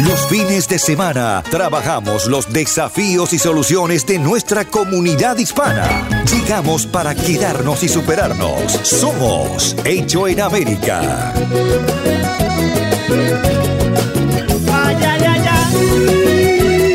Los fines de semana trabajamos los desafíos y soluciones de nuestra comunidad hispana. Llegamos para quedarnos y superarnos. Somos Hecho en América.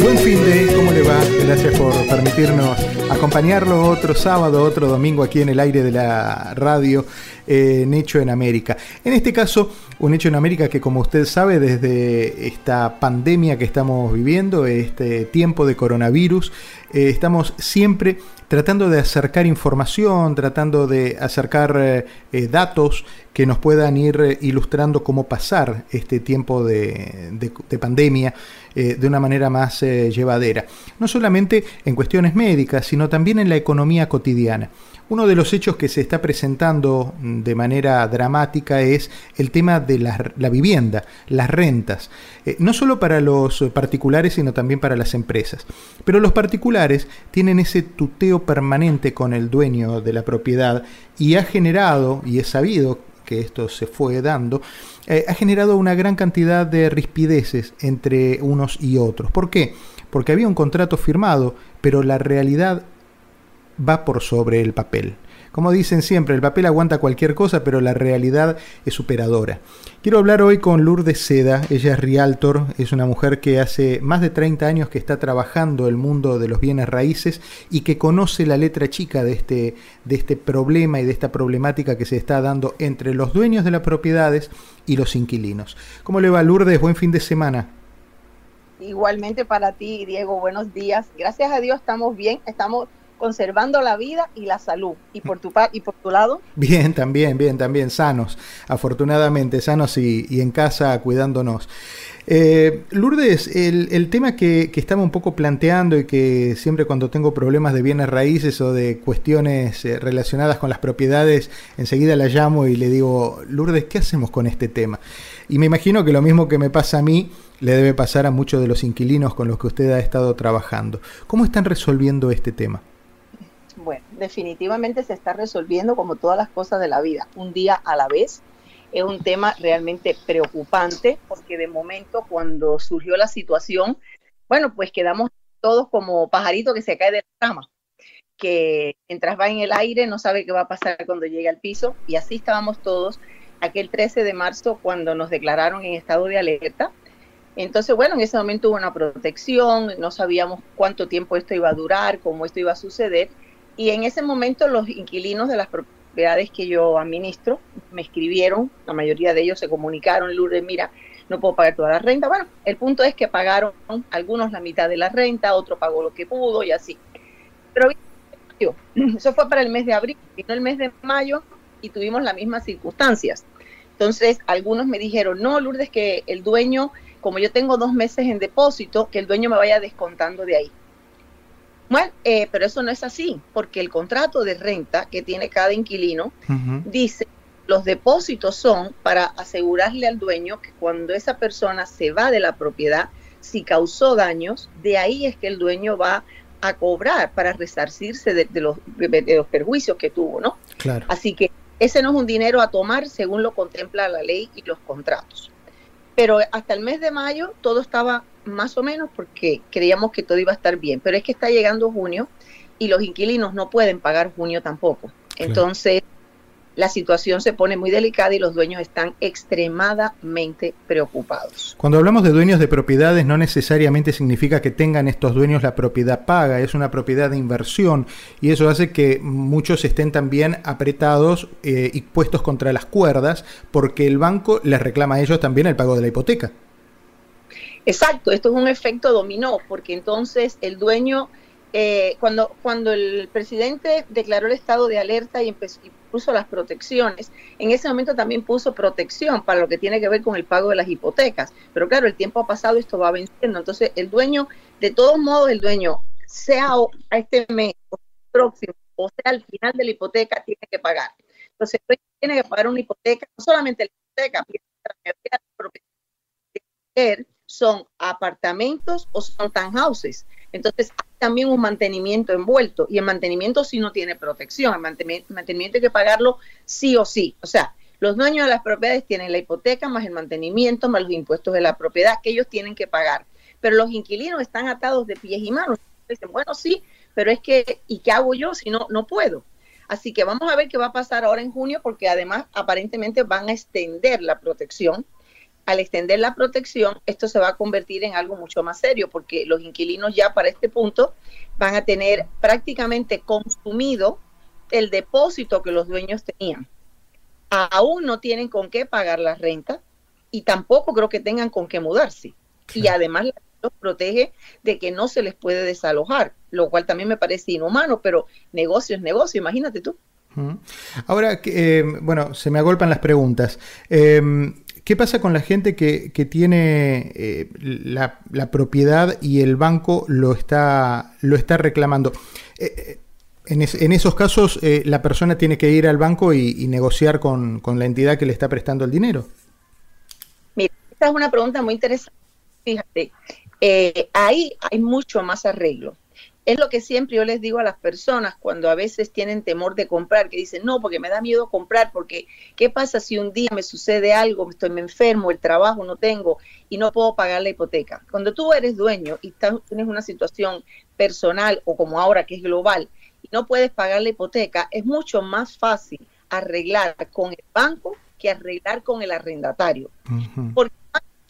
Buen fin de, ¿cómo le va? Gracias por permitirnos acompañarlo otro sábado, otro domingo aquí en el aire de la radio eh, en Hecho en América. En este caso, un Hecho en América que como usted sabe, desde esta pandemia que estamos viviendo, este tiempo de coronavirus, eh, estamos siempre tratando de acercar información, tratando de acercar eh, eh, datos que nos puedan ir ilustrando cómo pasar este tiempo de, de- de pandemia de una manera más llevadera. No solamente en cuestiones médicas, sino también en la economía cotidiana. Uno de los hechos que se está presentando de manera dramática es el tema de la, vivienda, las rentas, Eh, no solo para los particulares, sino también para las empresas. Pero los particulares tienen ese tuteo permanente con el dueño de la propiedad y ha generado, y es sabido que esto se fue dando, eh, ha generado una gran cantidad de rispideces entre unos y otros. ¿Por qué? Porque había un contrato firmado, pero la realidad va por sobre el papel. Como dicen siempre, el papel aguanta cualquier cosa, pero la realidad es superadora. Quiero hablar hoy con Lourdes Seda, ella es realtor, es una mujer que hace más de 30 años que está trabajando el mundo de los bienes raíces y que conoce la letra chica de este, de este problema y de esta problemática que se está dando entre los dueños de las propiedades y los inquilinos. ¿Cómo le va Lourdes? Buen fin de semana. Igualmente para ti, Diego, buenos días. Gracias a Dios estamos bien, estamos conservando la vida y la salud. Y por tu, y por tu lado, Bien, también, bien, también, sanos, afortunadamente sanos y, y en casa cuidándonos. Eh, Lourdes, el, el tema que, que estaba un poco planteando y que siempre cuando tengo problemas de bienes raíces o de cuestiones eh, relacionadas con las propiedades, enseguida la llamo y le digo, Lourdes, ¿qué hacemos con este tema? Y me imagino que lo mismo que me pasa a mí le debe pasar a muchos de los inquilinos con los que usted ha estado trabajando. ¿Cómo están resolviendo este tema? Bueno, definitivamente se está resolviendo como todas las cosas de la vida, un día a la vez. Es un tema realmente preocupante porque de momento cuando surgió la situación, bueno, pues quedamos todos como pajarito que se cae de la cama, que mientras va en el aire no sabe qué va a pasar cuando llegue al piso y así estábamos todos aquel 13 de marzo cuando nos declararon en estado de alerta. Entonces, bueno, en ese momento hubo una protección, no sabíamos cuánto tiempo esto iba a durar, cómo esto iba a suceder. Y en ese momento los inquilinos de las propiedades que yo administro me escribieron, la mayoría de ellos se comunicaron, Lourdes, mira, no puedo pagar toda la renta. Bueno, el punto es que pagaron algunos la mitad de la renta, otro pagó lo que pudo y así. Pero eso fue para el mes de abril, vino el mes de mayo y tuvimos las mismas circunstancias. Entonces, algunos me dijeron, no, Lourdes, que el dueño, como yo tengo dos meses en depósito, que el dueño me vaya descontando de ahí. Bueno, eh, pero eso no es así, porque el contrato de renta que tiene cada inquilino dice los depósitos son para asegurarle al dueño que cuando esa persona se va de la propiedad, si causó daños, de ahí es que el dueño va a cobrar para resarcirse de, de los, de- de los perjuicios que tuvo, ¿no? Claro. Así que ese no es un dinero a tomar según lo contempla la ley y los contratos. Pero hasta el mes de mayo todo estaba más o menos porque creíamos que todo iba a estar bien. Pero es que está llegando junio y los inquilinos no pueden pagar junio tampoco. Entonces la situación se pone muy delicada y los dueños están extremadamente preocupados. Cuando hablamos de dueños de propiedades, no necesariamente significa que tengan estos dueños la propiedad paga, es una propiedad de inversión y eso hace que muchos estén también apretados eh, y puestos contra las cuerdas porque el banco les reclama a ellos también el pago de la hipoteca. Exacto, esto es un efecto dominó, porque entonces el dueño eh, cuando, cuando el presidente declaró el estado de alerta y, empezó, y puso las protecciones, en ese momento también puso protección para lo que tiene que ver con el pago de las hipotecas. Pero claro, el tiempo ha pasado, esto va venciendo. Entonces, el dueño, de todos modos, el dueño, sea a este mes o próximo, o sea al final de la hipoteca, tiene que pagar. Entonces, tiene que pagar una hipoteca, no solamente la hipoteca, son apartamentos o son townhouses. Entonces, también un mantenimiento envuelto y el mantenimiento sí no tiene protección. El mantenimiento, hay que pagarlo sí o sí. O sea, los dueños de las propiedades tienen la hipoteca más el mantenimiento más los impuestos de la propiedad que ellos tienen que pagar. Pero los inquilinos están atados de pies y manos. Dicen, bueno, sí, pero es que, ¿y qué hago yo si no, no puedo? Así que vamos a ver qué va a pasar ahora en junio, porque además aparentemente van a extender la protección. Al extender la protección, esto se va a convertir en algo mucho más serio, porque los inquilinos ya para este punto van a tener prácticamente consumido el depósito que los dueños tenían. Aún no tienen con qué pagar la renta y tampoco creo que tengan con qué mudarse. Y además los protege de que no se les puede desalojar, lo cual también me parece inhumano, pero negocio es negocio, imagínate tú. Ahora, eh, bueno, se me agolpan las preguntas. Em, ¿Qué pasa con la gente que, tiene eh, la, propiedad y el banco lo está, lo está reclamando? Eh, en, esos casos, la persona tiene que ir al banco y, negociar con, con, la entidad que le está prestando el dinero. Mira, esta es una pregunta muy interesante. Fíjate, eh, ahí hay mucho más arreglo. Es lo que siempre yo les digo a las personas cuando a veces tienen temor de comprar, que dicen, no, porque me da miedo comprar, porque ¿qué pasa si un día me sucede algo, estoy me enfermo, el trabajo no tengo y no puedo pagar la hipoteca? Cuando tú eres dueño y tienes una situación personal o como ahora que es global y no puedes pagar la hipoteca, es mucho más fácil arreglar con el banco que arreglar con el arrendatario. Porque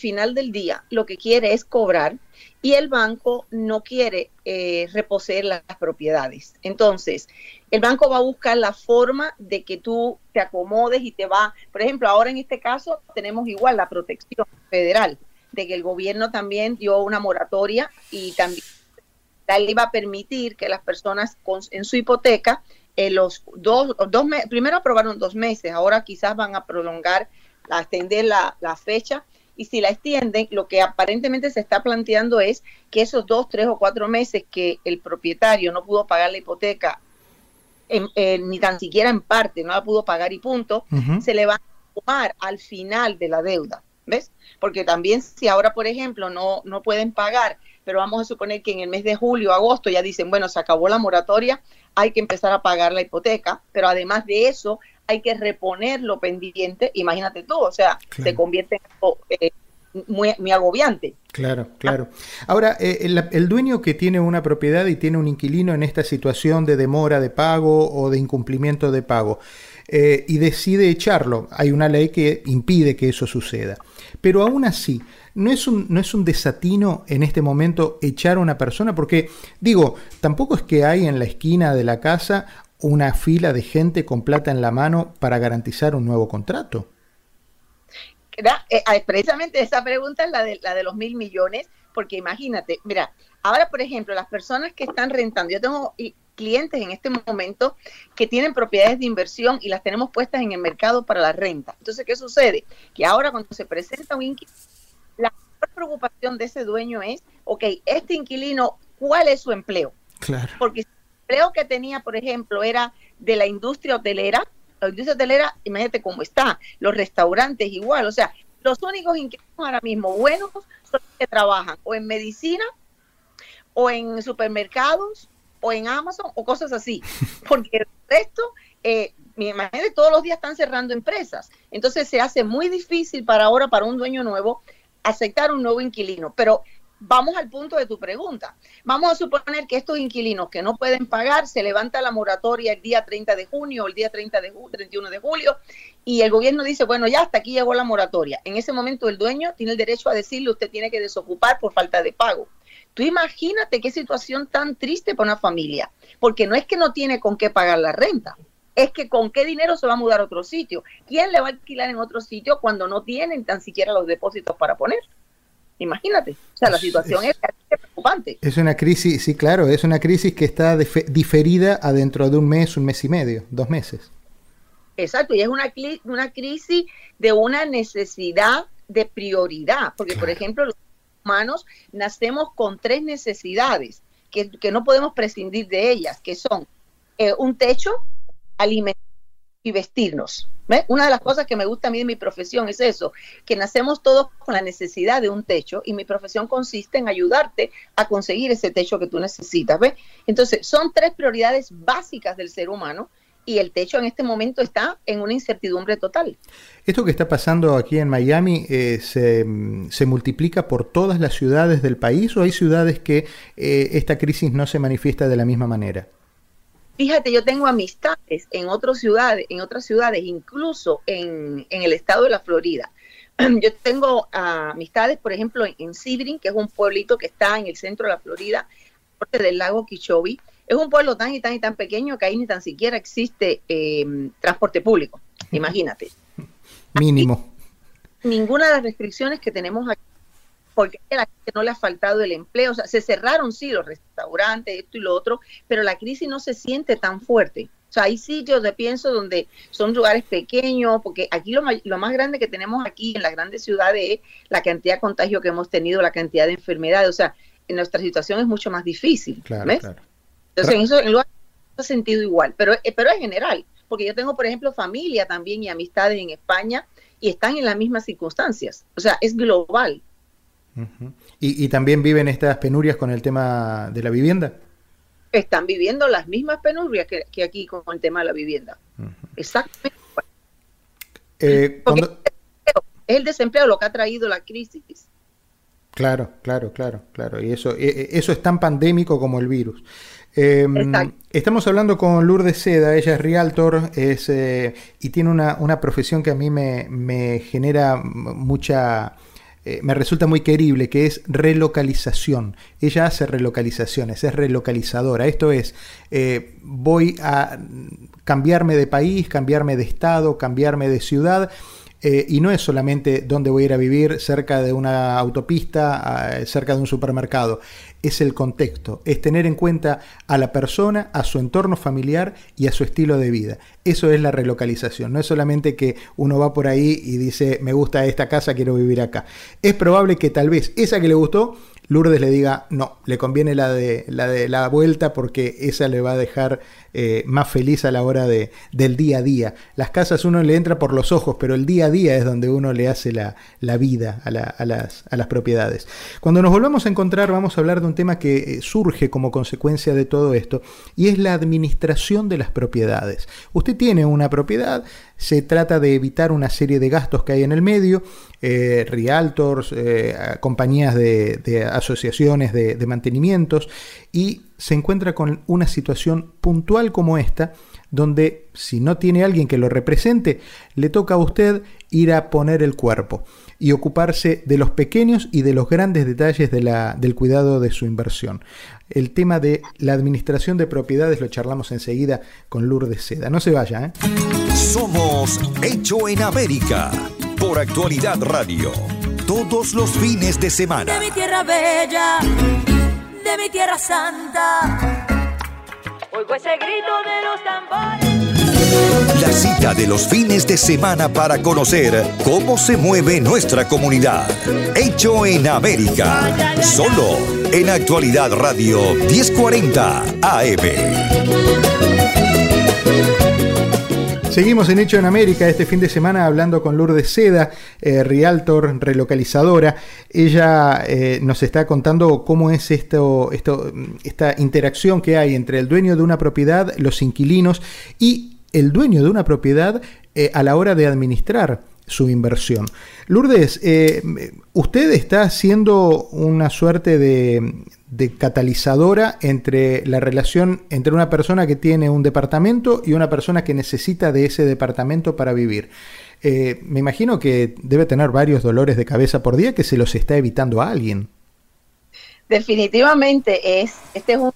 final del día lo que quiere es cobrar y el banco no quiere eh, reposeer las propiedades. Entonces, el banco va a buscar la forma de que tú te acomodes y te va, por ejemplo, ahora en este caso tenemos igual la protección federal, de que el gobierno también dio una moratoria y también le iba a permitir que las personas en su hipoteca, eh, los dos, dos primero aprobaron dos meses, ahora quizás van a prolongar, a extender la, la fecha y si la extienden, lo que aparentemente se está planteando es que esos dos, tres o cuatro meses que el propietario no pudo pagar la hipoteca, ni tan siquiera en parte, no la pudo pagar y punto, se le va a tomar al final de la deuda. ¿Ves? Porque también si ahora, por ejemplo, no, no pueden pagar, pero vamos a suponer que en el mes de julio, agosto ya dicen, bueno, se acabó la moratoria, hay que empezar a pagar la hipoteca, pero además de eso, hay que reponer lo pendiente, imagínate tú, o sea, se convierte en eh, muy, muy, agobiante. Claro, claro. Ahora, eh, el, dueño que tiene una propiedad y tiene un inquilino en esta situación de demora de pago o de incumplimiento de pago eh, y decide echarlo, hay una ley que impide que eso suceda. Pero aún así, ¿no es, un, ¿no es un desatino en este momento echar a una persona? Porque, digo, tampoco es que hay en la esquina de la casa una fila de gente con plata en la mano para garantizar un nuevo contrato? Eh, precisamente esa pregunta es la de, la de los mil millones, porque imagínate, mira, ahora por ejemplo, las personas que están rentando, yo tengo clientes en este momento que tienen propiedades de inversión y las tenemos puestas en el mercado para la renta. Entonces, ¿qué sucede? Que ahora cuando se presenta un inquilino, la preocupación de ese dueño es, ok, este inquilino, ¿cuál es su empleo? Claro. Porque empleo que tenía, por ejemplo, era de la industria hotelera. La industria hotelera, imagínate cómo está. Los restaurantes igual. O sea, los únicos inquilinos ahora mismo buenos son los que trabajan o en medicina, o en supermercados, o en Amazon, o cosas así. Porque el resto, eh, imagínate, todos los días están cerrando empresas. Entonces se hace muy difícil para ahora, para un dueño nuevo, aceptar un nuevo inquilino. Pero vamos al punto de tu pregunta. Vamos a suponer que estos inquilinos que no pueden pagar, se levanta la moratoria el día 30 de junio o el día 30 de 31 de julio y el gobierno dice, bueno, ya hasta aquí llegó la moratoria. En ese momento el dueño tiene el derecho a decirle, usted tiene que desocupar por falta de pago. Tú imagínate qué situación tan triste para una familia, porque no es que no tiene con qué pagar la renta, es que con qué dinero se va a mudar a otro sitio. ¿Quién le va a alquilar en otro sitio cuando no tienen tan siquiera los depósitos para poner? Imagínate. O sea, la situación es, preocupante. Es una crisis, sí, claro, es una crisis que está diferida a dentro de un mes, un mes y medio, dos meses. Exacto, y es una, una crisis de una necesidad de prioridad, porque por ejemplo los humanos nacemos con tres necesidades que, no podemos prescindir de ellas, que son eh, un techo, alimentar y vestirnos. Una de las cosas que me gusta a mí de mi profesión es eso, que nacemos todos con la necesidad de un techo y mi profesión consiste en ayudarte a conseguir ese techo que tú necesitas. ¿ves? Entonces, son tres prioridades básicas del ser humano y el techo en este momento está en una incertidumbre total. ¿Esto que está pasando aquí en Miami eh, se, multiplica por todas las ciudades del país o hay ciudades que eh, esta crisis no se manifiesta de la misma manera? Fíjate, yo tengo amistades en otras ciudades, en otras ciudades, incluso en, el estado de la Florida. Yo tengo amistades, por ejemplo, en, Sebring, que es un pueblito que está en el centro de la Florida, norte del lago Kichobi. Es un pueblo tan y tan y tan pequeño que ahí ni tan siquiera existe eh, transporte público. Imagínate. Mínimo. ninguna de las restricciones que tenemos aquí porque a la gente no le ha faltado el empleo. O sea, se cerraron, sí, los restaurantes, esto y lo otro, pero la crisis no se siente tan fuerte. O sea, hay sitios de pienso donde son lugares pequeños, porque aquí lo, lo, más grande que tenemos aquí en las grandes ciudades es la cantidad de contagio que hemos tenido, la cantidad de enfermedades. O sea, en nuestra situación es mucho más difícil. Claro, Claro. Entonces, en eso en lugar ha sentido igual, pero, eh, pero en general, porque yo tengo, por ejemplo, familia también y amistades en España y están en las mismas circunstancias. O sea, es global ¿Y, también viven estas penurias con el tema de la vivienda? Están viviendo las mismas penurias que, aquí con el tema de la vivienda. Exactamente. Eh, es el desempleo lo que ha traído la crisis. Claro, claro, claro, claro. Y eso, e, e, eso es tan pandémico como el virus. Em, estamos hablando con Lourdes Seda, ella es realtor es, eh, y tiene una, una, profesión que a mí me, me genera mucha, eh, me resulta muy querible, que es relocalización. Ella hace relocalizaciones, es relocalizadora. Esto es, eh, voy a cambiarme de país, cambiarme de estado, cambiarme de ciudad eh, y no es solamente dónde voy a ir a vivir, cerca de una autopista, cerca de un supermercado. Es el contexto, es tener en cuenta a la persona, a su entorno familiar y a su estilo de vida. Eso es la relocalización. No es solamente que uno va por ahí y dice, me gusta esta casa, quiero vivir acá. Es probable que tal vez esa que le gustó Lourdes le diga, no, le conviene la de la, de la vuelta porque esa le va a dejar eh, más feliz a la hora de, del día a día. Las casas uno le entra por los ojos, pero el día a día es donde uno le hace la, vida a, las, a, las, propiedades. Cuando nos volvamos a encontrar vamos a hablar de un tema que eh, surge como consecuencia de todo esto y es la administración de las propiedades. Usted tiene una propiedad, se trata de evitar una serie de gastos que hay en el medio, eh, realtors, compañías de, asociaciones de, de, mantenimientos, y se encuentra con una situación puntual como esta, donde si no tiene alguien que lo represente, le toca a usted ir a poner el cuerpo y ocuparse de los pequeños y de los grandes detalles de la, del cuidado de su inversión. El tema de la administración de propiedades lo charlamos enseguida con Lourdes Seda. No se vaya, ¿eh? Somos Hecho en América por Actualidad Radio. Todos los fines de semana. De mi tierra bella, de mi tierra santa. Oigo ese grito de los tambores. La cita de los fines de semana para conocer cómo se mueve nuestra comunidad. Hecho en América. Solo en Actualidad Radio 1040 AM. Seguimos en Hecho en América este fin de semana hablando con Lourdes Seda, eh, Realtor, relocalizadora. Ella eh, nos está contando cómo es esto, esto, esta interacción que hay entre el dueño de una propiedad, los inquilinos y el dueño de una propiedad eh, a la hora de administrar su inversión. Lourdes, usted está haciendo una suerte de, de catalizadora entre la relación entre una persona que tiene un departamento y una persona que necesita de ese departamento para vivir. Eh, me imagino que debe tener varios dolores de cabeza por día que se los está evitando a alguien. Definitivamente es, este es un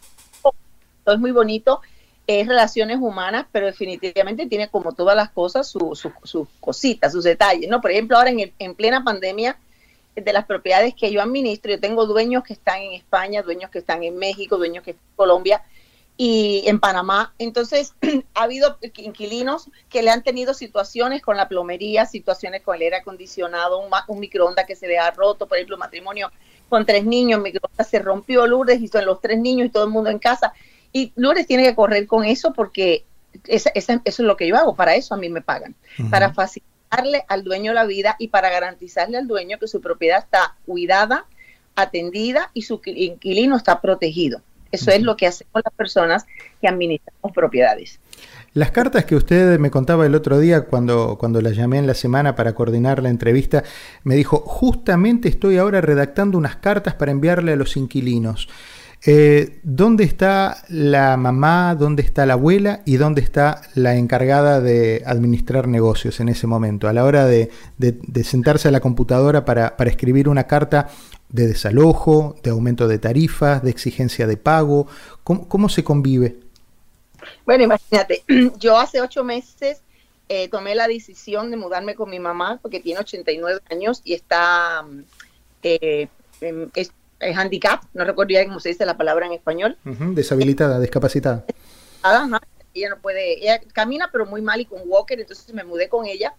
es muy bonito, es relaciones humanas, pero definitivamente tiene como todas las cosas sus cositas, sus detalles, ¿no? Por ejemplo, ahora en, en plena pandemia, de las propiedades que yo administro, yo tengo dueños que están en España, dueños que están en México, dueños que están en Colombia y en Panamá. Entonces, ha habido inquilinos que le han tenido situaciones con la plomería, situaciones con el aire acondicionado, un, un microondas que se le ha roto, por ejemplo, matrimonio con tres niños, microondas se rompió, Lourdes, y son los tres niños y todo el mundo en casa. Y Lourdes tiene que correr con eso porque eso es lo que yo hago, para eso a mí me pagan, para facilitarle al dueño la vida y para garantizarle al dueño que su propiedad está cuidada, atendida y su inquilino está protegido. Eso es lo que hacemos las personas que administramos propiedades. Las cartas que usted me contaba el otro día cuando, cuando la llamé en la semana para coordinar la entrevista, me dijo, justamente estoy ahora redactando unas cartas para enviarle a los inquilinos. Eh, ¿Dónde está la mamá, dónde está la abuela y dónde está la encargada de administrar negocios en ese momento? A la hora de, sentarse a la computadora para, escribir una carta de desalojo, de aumento de tarifas, de exigencia de pago, cómo se convive? Bueno, imagínate, yo hace ocho meses eh, tomé la decisión de mudarme con mi mamá porque tiene 89 años y está eh, es, handicap, no recuerdo ya cómo se dice la palabra en español. deshabilitada, discapacitada. ella no puede, ella camina pero muy mal y con walker, entonces me mudé con ella,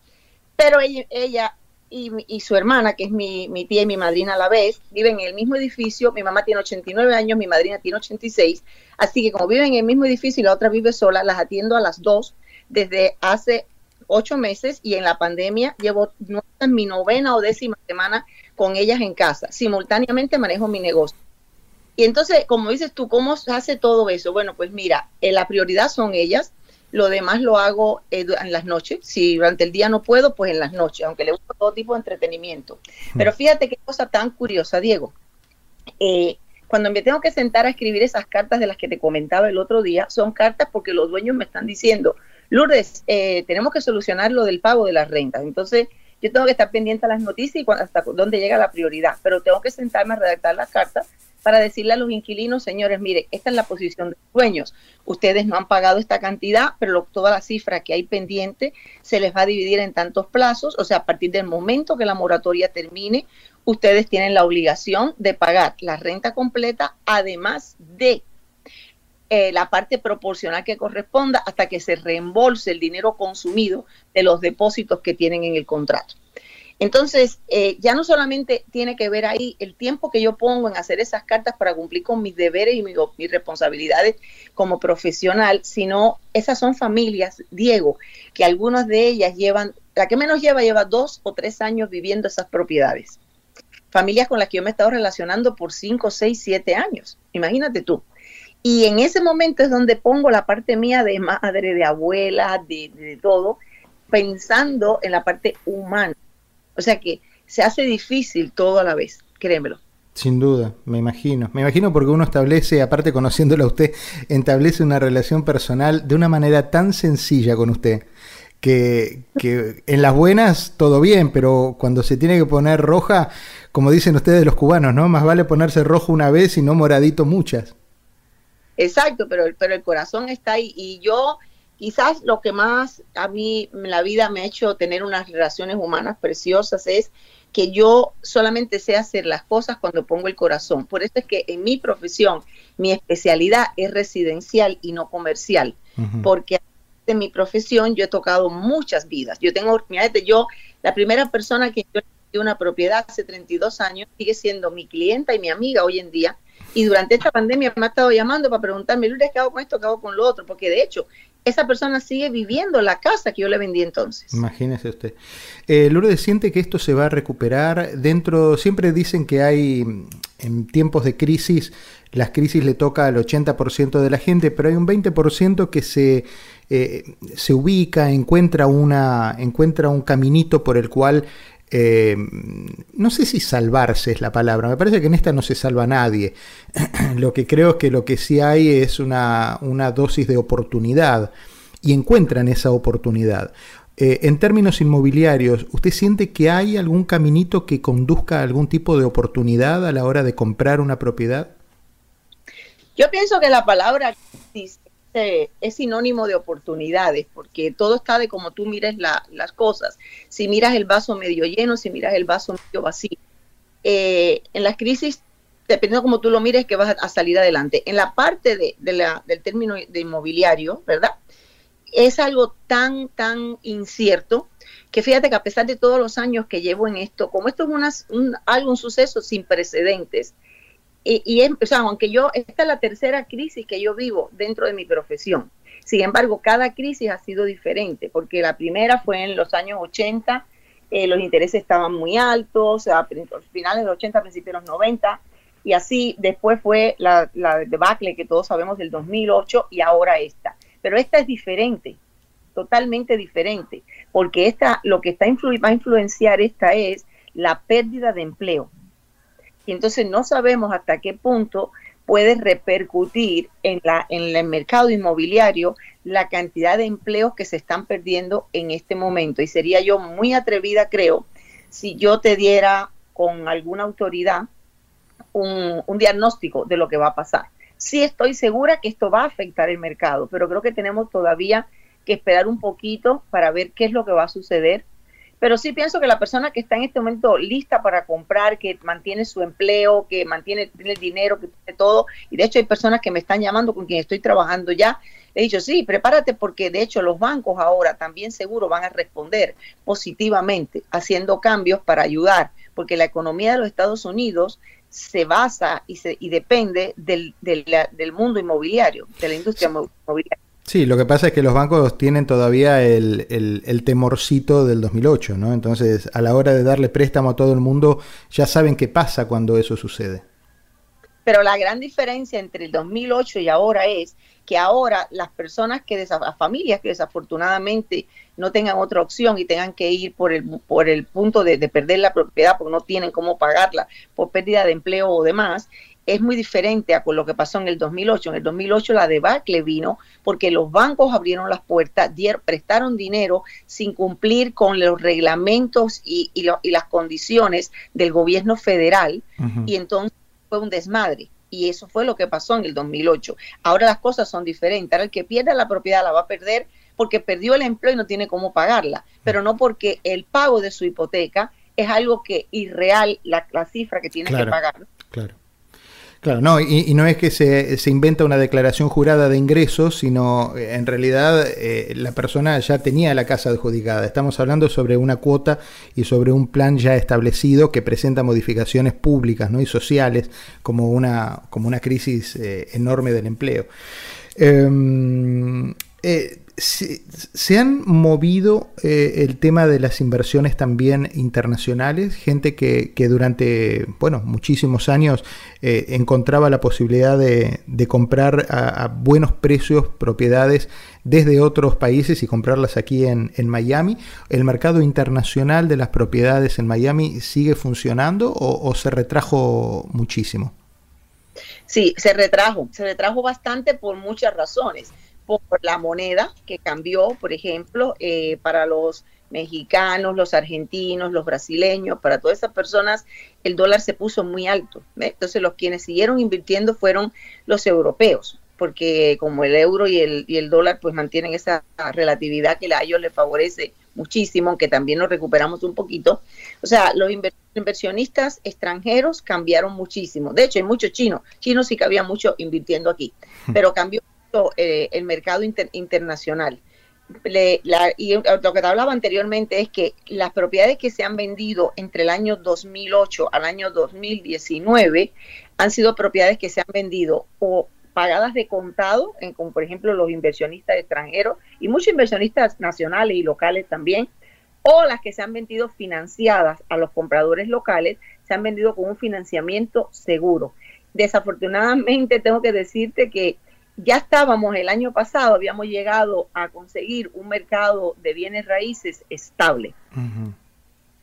pero ella, ella y, su hermana, que es mi, mi, tía y mi madrina a la vez, viven en el mismo edificio. Mi mamá tiene 89 años, mi madrina tiene 86. Así que como viven en el mismo edificio y la otra vive sola, las atiendo a las dos desde hace ocho meses y en la pandemia llevo mi novena o décima semana con ellas en casa. Simultáneamente manejo mi negocio. Y entonces, como dices tú, ¿cómo se hace todo eso? Bueno, pues mira, eh, la prioridad son ellas. Lo demás lo hago eh, en las noches. Si durante el día no puedo, pues en las noches, aunque le gusta todo tipo de entretenimiento. Pero fíjate qué cosa tan curiosa, Diego. Eh, cuando me tengo que sentar a escribir esas cartas de las que te comentaba el otro día, son cartas porque los dueños me están diciendo, Lourdes, eh, tenemos que solucionar lo del pago de las rentas. Entonces, yo tengo que estar pendiente a las noticias y hasta dónde llega la prioridad, pero tengo que sentarme a redactar las cartas para decirle a los inquilinos, señores, mire, esta es la posición de los dueños. Ustedes no han pagado esta cantidad, pero toda la cifra que hay pendiente se les va a dividir en tantos plazos, o sea, a partir del momento que la moratoria termine, ustedes tienen la obligación de pagar la renta completa, además de eh, la parte proporcional que corresponda hasta que se reembolse el dinero consumido de los depósitos que tienen en el contrato. Entonces, eh, ya no solamente tiene que ver ahí el tiempo que yo pongo en hacer esas cartas para cumplir con mis deberes y mis, responsabilidades como profesional, sino esas son familias, Diego, que algunas de ellas llevan, la que menos lleva, lleva dos o tres años viviendo esas propiedades. Familias con las que yo me he estado relacionando por cinco, seis, siete años. Imagínate tú. Y en ese momento es donde pongo la parte mía de madre, de abuela, de todo, pensando en la parte humana o sea que se hace difícil todo a la vez, créemelo. Sin duda, me imagino. Me imagino porque uno establece, aparte conociéndolo a usted, establece una relación personal de una manera tan sencilla con usted. Que, que, en las buenas todo bien, pero cuando se tiene que poner roja, como dicen ustedes los cubanos, ¿no? Más vale ponerse rojo una vez y no moradito muchas. Exacto, pero, pero el corazón está ahí. Y yo Quizás lo que más a mí en la vida me ha hecho tener unas relaciones humanas preciosas es que yo solamente sé hacer las cosas cuando pongo el corazón. Por eso es que en mi profesión, mi especialidad es residencial y no comercial, porque en mi profesión yo he tocado muchas vidas. Yo tengo, fíjate, yo, la primera persona que yo una propiedad hace 32 años sigue siendo mi clienta y mi amiga hoy en día. Y durante esta pandemia me ha estado llamando para preguntarme, Lourdes, ¿qué hago con esto? ¿Qué hago con lo otro? Porque de hecho, esa persona sigue viviendo la casa que yo le vendí entonces. Imagínese usted. Eh, Lourdes, ¿siente que esto se va a recuperar? Dentro, siempre dicen que hay, en tiempos de crisis, las crisis le toca al 80% de la gente, pero hay un 20% que se, eh, se ubica, encuentra, una, encuentra un caminito por el cual eh, no sé si salvarse es la palabra, me parece que en esta no se salva nadie. lo que creo es que lo que sí hay es una, dosis de oportunidad y encuentran esa oportunidad. Eh, en términos inmobiliarios, ¿usted siente que hay algún caminito que conduzca a algún tipo de oportunidad a la hora de comprar una propiedad? Yo pienso que la palabra es sinónimo de oportunidades, porque todo está de cómo tú mires las cosas. Si miras el vaso medio lleno, si miras el vaso medio vacío. eh, en las crisis, dependiendo como tú lo mires, que vas a, salir adelante. En la parte del término de inmobiliario, ¿verdad? Es algo tan, tan incierto que fíjate que a pesar de todos los años que llevo en esto, como esto es un, algo, un suceso sin precedentes, y, y o sea, aunque yo, esta es la tercera crisis que yo vivo dentro de mi profesión, sin embargo, cada crisis ha sido diferente, porque la primera fue en los años 80, eh, los intereses estaban muy altos, a finales de los 80, principios de los 90, y así después fue la, la debacle que todos sabemos del 2008 y ahora esta. Pero esta es diferente, totalmente diferente, porque esta, lo que está va a influenciar esta es la pérdida de empleo. Y entonces no sabemos hasta qué punto puede repercutir en, la, en el mercado inmobiliario la cantidad de empleos que se están perdiendo en este momento. Y sería yo muy atrevida, creo, si yo te diera con alguna autoridad un, un diagnóstico de lo que va a pasar. Sí estoy segura que esto va a afectar el mercado, pero creo que tenemos todavía que esperar un poquito para ver qué es lo que va a suceder pero sí pienso que la persona que está en este momento lista para comprar, que mantiene su empleo, que mantiene el dinero, que tiene todo, y de hecho hay personas que me están llamando con quien estoy trabajando ya, he dicho, sí, prepárate porque de hecho los bancos ahora también seguro van a responder positivamente haciendo cambios para ayudar, porque la economía de los Estados Unidos se basa y, se, y depende del, del, del mundo inmobiliario, de la industria inmobiliaria. Sí, lo que pasa es que los bancos tienen todavía el, el, temorcito del 2008, ¿no? Entonces, a la hora de darle préstamo a todo el mundo, ya saben qué pasa cuando eso sucede. Pero la gran diferencia entre el 2008 y ahora es que ahora las personas que, las familias que desafortunadamente no tengan otra opción y tengan que ir por el, por el punto de, de perder la propiedad porque no tienen cómo pagarla por pérdida de empleo o demás, es muy diferente a con lo que pasó en el 2008. En el 2008 la debacle vino porque los bancos abrieron las puertas, prestaron dinero sin cumplir con los reglamentos y, las condiciones del gobierno federal y entonces fue un desmadre. Y eso fue lo que pasó en el 2008. Ahora las cosas son diferentes. Ahora el que pierda la propiedad la va a perder porque perdió el empleo y no tiene cómo pagarla, pero no porque el pago de su hipoteca es algo que irreal la, la cifra que tiene que pagar. Claro. Claro, no, y, no es que se, se, inventa una declaración jurada de ingresos, sino eh, en realidad eh, la persona ya tenía la casa adjudicada. Estamos hablando sobre una cuota y sobre un plan ya establecido que presenta modificaciones públicas ¿no? y sociales como una, como una crisis eh, enorme del empleo. Em, se, han movido eh, el tema de las inversiones también internacionales, gente que, durante bueno, muchísimos años eh, encontraba la posibilidad de, comprar a, buenos precios propiedades desde otros países y comprarlas aquí en, Miami. ¿El mercado internacional de las propiedades en Miami sigue funcionando o, o se retrajo muchísimo? Sí, se retrajo, se retrajo bastante por muchas razones por la moneda que cambió, por ejemplo, eh, para los mexicanos, los argentinos, los brasileños, para todas esas personas el dólar se puso muy alto. Entonces los quienes siguieron invirtiendo fueron los europeos, porque como el euro y el, y el dólar pues mantienen esa relatividad que a ellos les favorece muchísimo, aunque también nos recuperamos un poquito. O sea, los inversionistas extranjeros cambiaron muchísimo. De hecho, hay muchos chinos. Chinos sí que había mucho invirtiendo aquí, pero cambió eh, el mercado internacional. y lo que te hablaba anteriormente es que las propiedades que se han vendido entre el año 2008 al año 2019 han sido propiedades que se han vendido o pagadas de contado, en, como por ejemplo los inversionistas extranjeros y muchos inversionistas nacionales y locales también, o las que se han vendido financiadas a los compradores locales, se han vendido con un financiamiento seguro. Desafortunadamente tengo que decirte que ya estábamos el año pasado, habíamos llegado a conseguir un mercado de bienes raíces estable.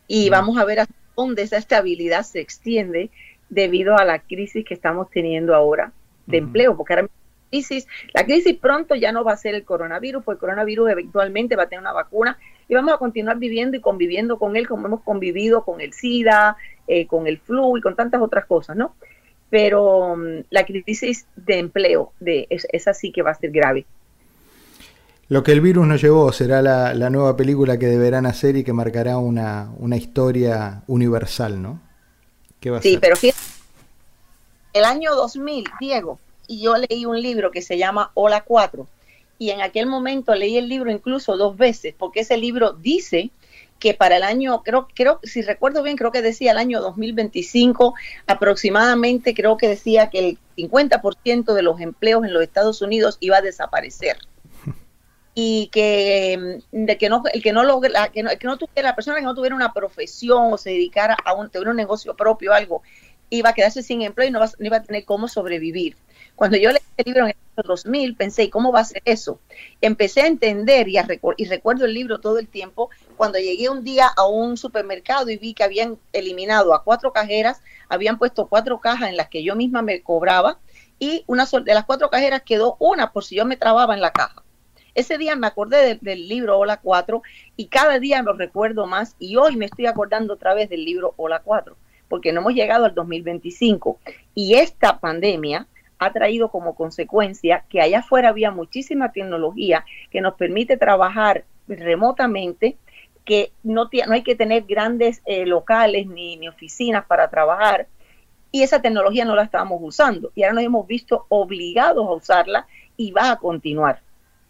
Y vamos a ver a dónde esa estabilidad se extiende debido a la crisis que estamos teniendo ahora de empleo, porque ahora crisis, la crisis pronto ya no va a ser el coronavirus, porque el coronavirus eventualmente va a tener una vacuna y vamos a continuar viviendo y conviviendo con él como hemos convivido con el SIDA, eh, con el flu y con tantas otras cosas, ¿no? Pero mm, la crisis de empleo de, es, así que va a ser grave. Lo que el virus nos llevó será la, nueva película que deberán hacer y que marcará una, historia universal, ¿no? sí, pero fíjate, el año 2000, Diego, y yo leí un libro que se llama Hola 4, y en aquel momento leí el libro incluso dos veces, porque ese libro dice que para el año, creo, creo, si recuerdo bien, creo que decía el año 2025, aproximadamente creo que decía que el 50% de los empleos en los Estados Unidos iba a desaparecer. Y que, mm, de que no, el que no logra, que no, que no tuviera, la persona que no tuviera una profesión o se dedicara a un, tener un negocio propio o algo, iba a quedarse sin empleo y no, no iba a tener cómo sobrevivir. Cuando yo leí el libro en el 2000, pensé, ¿y cómo va a ser eso? Empecé a entender y, a y recuerdo el libro todo el tiempo cuando llegué un día a un supermercado y vi que habían eliminado a cuatro cajeras, habían puesto cuatro cajas en las que yo misma me cobraba y una de las cuatro cajeras quedó una por si yo me trababa en la caja. Ese día me acordé del libro Hola 4 y cada día lo recuerdo más y hoy me estoy acordando otra vez del libro Hola 4 porque no hemos llegado al 2025 y esta pandemia ha traído como consecuencia que allá afuera había muchísima tecnología que nos permite trabajar remotamente, que no, no hay que tener grandes eh, locales ni, ni oficinas para trabajar, y esa tecnología no la estábamos usando, y ahora nos hemos visto obligados a usarla y va a continuar.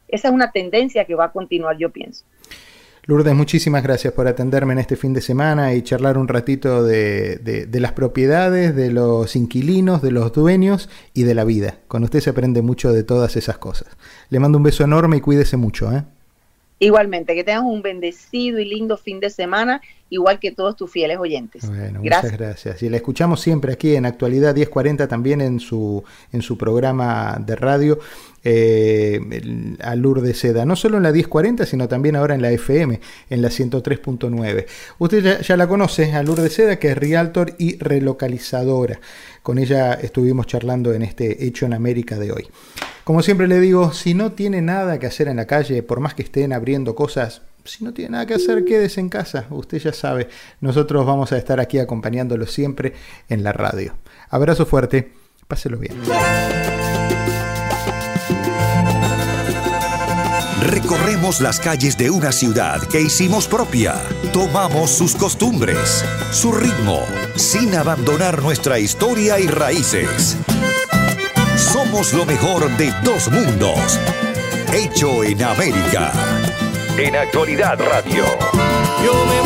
Esa es una tendencia que va a continuar, yo pienso. Lourdes, muchísimas gracias por atenderme en este fin de semana y charlar un ratito de, las propiedades, de los inquilinos, de los dueños y de la vida. Con usted se aprende mucho de todas esas cosas. Le mando un beso enorme y cuídese mucho. ¿eh? Igualmente, que tengas un bendecido y lindo fin de semana, igual que todos tus fieles oyentes. Bueno, gracias. muchas gracias. Y la escuchamos siempre aquí en Actualidad 1040, también en su, en su programa de radio eh, a Lourdes Seda, no solo en la 1040, sino también ahora en la FM, en la 103.9. Usted ya, la conoce, a Lourdes Seda, que es realtor y relocalizadora. Con ella estuvimos charlando en este Hecho en América de hoy. Como siempre le digo, si no tiene nada que hacer en la calle, por más que estén abriendo cosas, si no tiene nada que hacer, quédese en casa. Usted ya sabe, nosotros vamos a estar aquí acompañándolo siempre en la radio. Abrazo fuerte, páselo bien. Recorremos las calles de una ciudad que hicimos propia. Tomamos sus costumbres, su ritmo, sin abandonar nuestra historia y raíces. Somos lo mejor de dos mundos. Hecho en América. En Actualidad Radio. Yo me